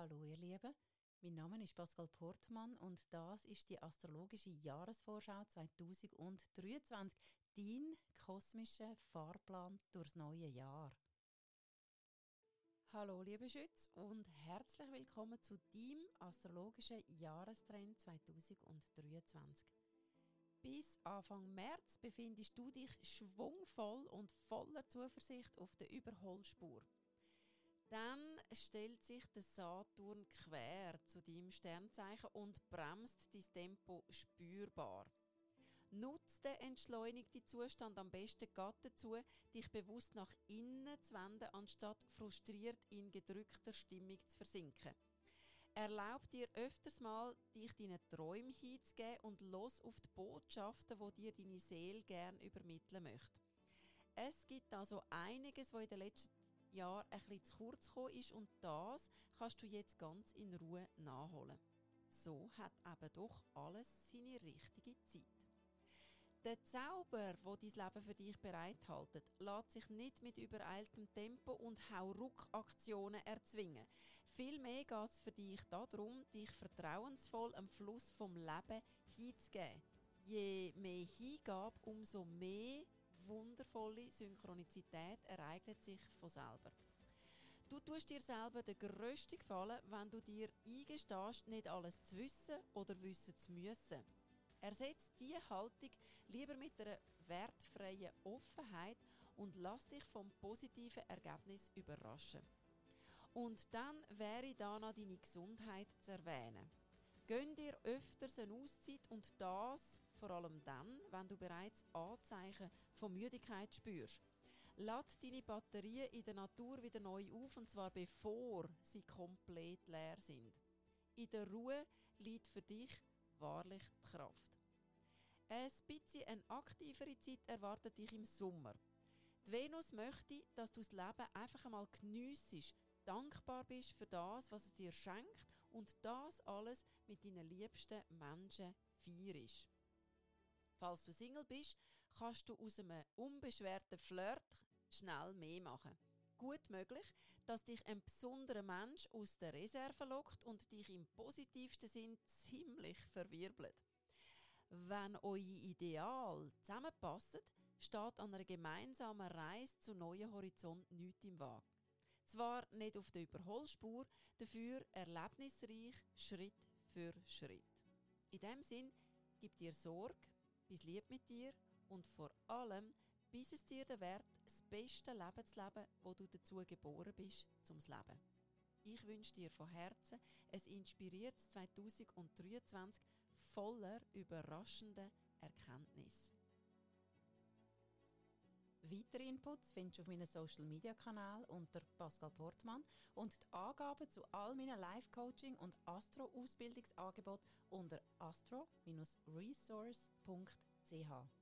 Hallo ihr Lieben, mein Name ist Pascal Portmann und das ist die astrologische Jahresvorschau 2023, dein kosmischer Fahrplan durchs neue Jahr. Hallo liebe Schütz und herzlich willkommen zu deinem astrologischen Jahrestrend 2023. Bis Anfang März befindest du dich schwungvoll und voller Zuversicht auf der Überholspur. Dann stellt sich der Saturn quer zu deinem Sternzeichen und bremst dein Tempo spürbar. Nutze den entschleunigten Zustand am besten dazu, dich bewusst nach innen zu wenden, anstatt frustriert in gedrückter Stimmung zu versinken. Erlaub dir öfters mal, dich deinen Träumen hinzugeben und los auf die Botschaften, die dir deine Seele gern übermitteln möchte. Es gibt also einiges, was in den letzten Jahr ein bisschen zu kurz gekommen ist und das kannst du jetzt ganz in Ruhe nachholen. So hat eben doch alles seine richtige Zeit. Der Zauber, wo dein Leben für dich bereithält, lässt sich nicht mit übereiltem Tempo und Hauruck-Aktionen erzwingen. Vielmehr geht es für dich darum, dich vertrauensvoll am Fluss vom Leben hinzugeben. Je mehr Hingabe, umso mehr wundervolle Synchronizität ereignet sich von selber. Du tust dir selber den grössten Gefallen, wenn du dir eingestehst, nicht alles zu wissen oder wissen zu müssen. Ersetz diese Haltung lieber mit einer wertfreien Offenheit und lass dich vom positiven Ergebnis überraschen. Und dann wäre da noch deine Gesundheit zu erwähnen. Gönn dir öfters eine Auszeit und das vor allem dann, wenn du bereits Anzeichen von Müdigkeit spürst. Lad deine Batterien in der Natur wieder neu auf und zwar bevor sie komplett leer sind. In der Ruhe liegt für dich wahrlich die Kraft. Ein bisschen eine aktivere Zeit erwartet dich im Sommer. Die Venus möchte, dass du das Leben einfach einmal geniessest, dankbar bist für das, was es dir schenkt und das alles mit deinen liebsten Menschen feierst. Falls du Single bist, kannst du aus einem unbeschwerten Flirt schnell mehr machen. Gut möglich, dass dich ein besonderer Mensch aus der Reserve lockt und dich im positivsten Sinn ziemlich verwirbelt. Wenn eure Ideal zusammenpassen, steht an einer gemeinsamen Reise zu neuen Horizonten nichts im Wagen. Zwar nicht auf der Überholspur, dafür erlebnisreich Schritt für Schritt. In dem Sinn, gib dir Sorge, bis lieb mit dir und vor allem, bis es dir der Wert, das beste Leben zu leben, wo du dazu geboren bist, zum Leben. Ich wünsche dir von Herzen ein inspiriertes 2023 voller überraschender Erkenntnis. Weitere Inputs findest du auf meinem Social Media Kanal unter Pascal Portmann und die Angaben zu all meinen Live-Coaching und Astro-Ausbildungsangeboten unter astro-resource.ch.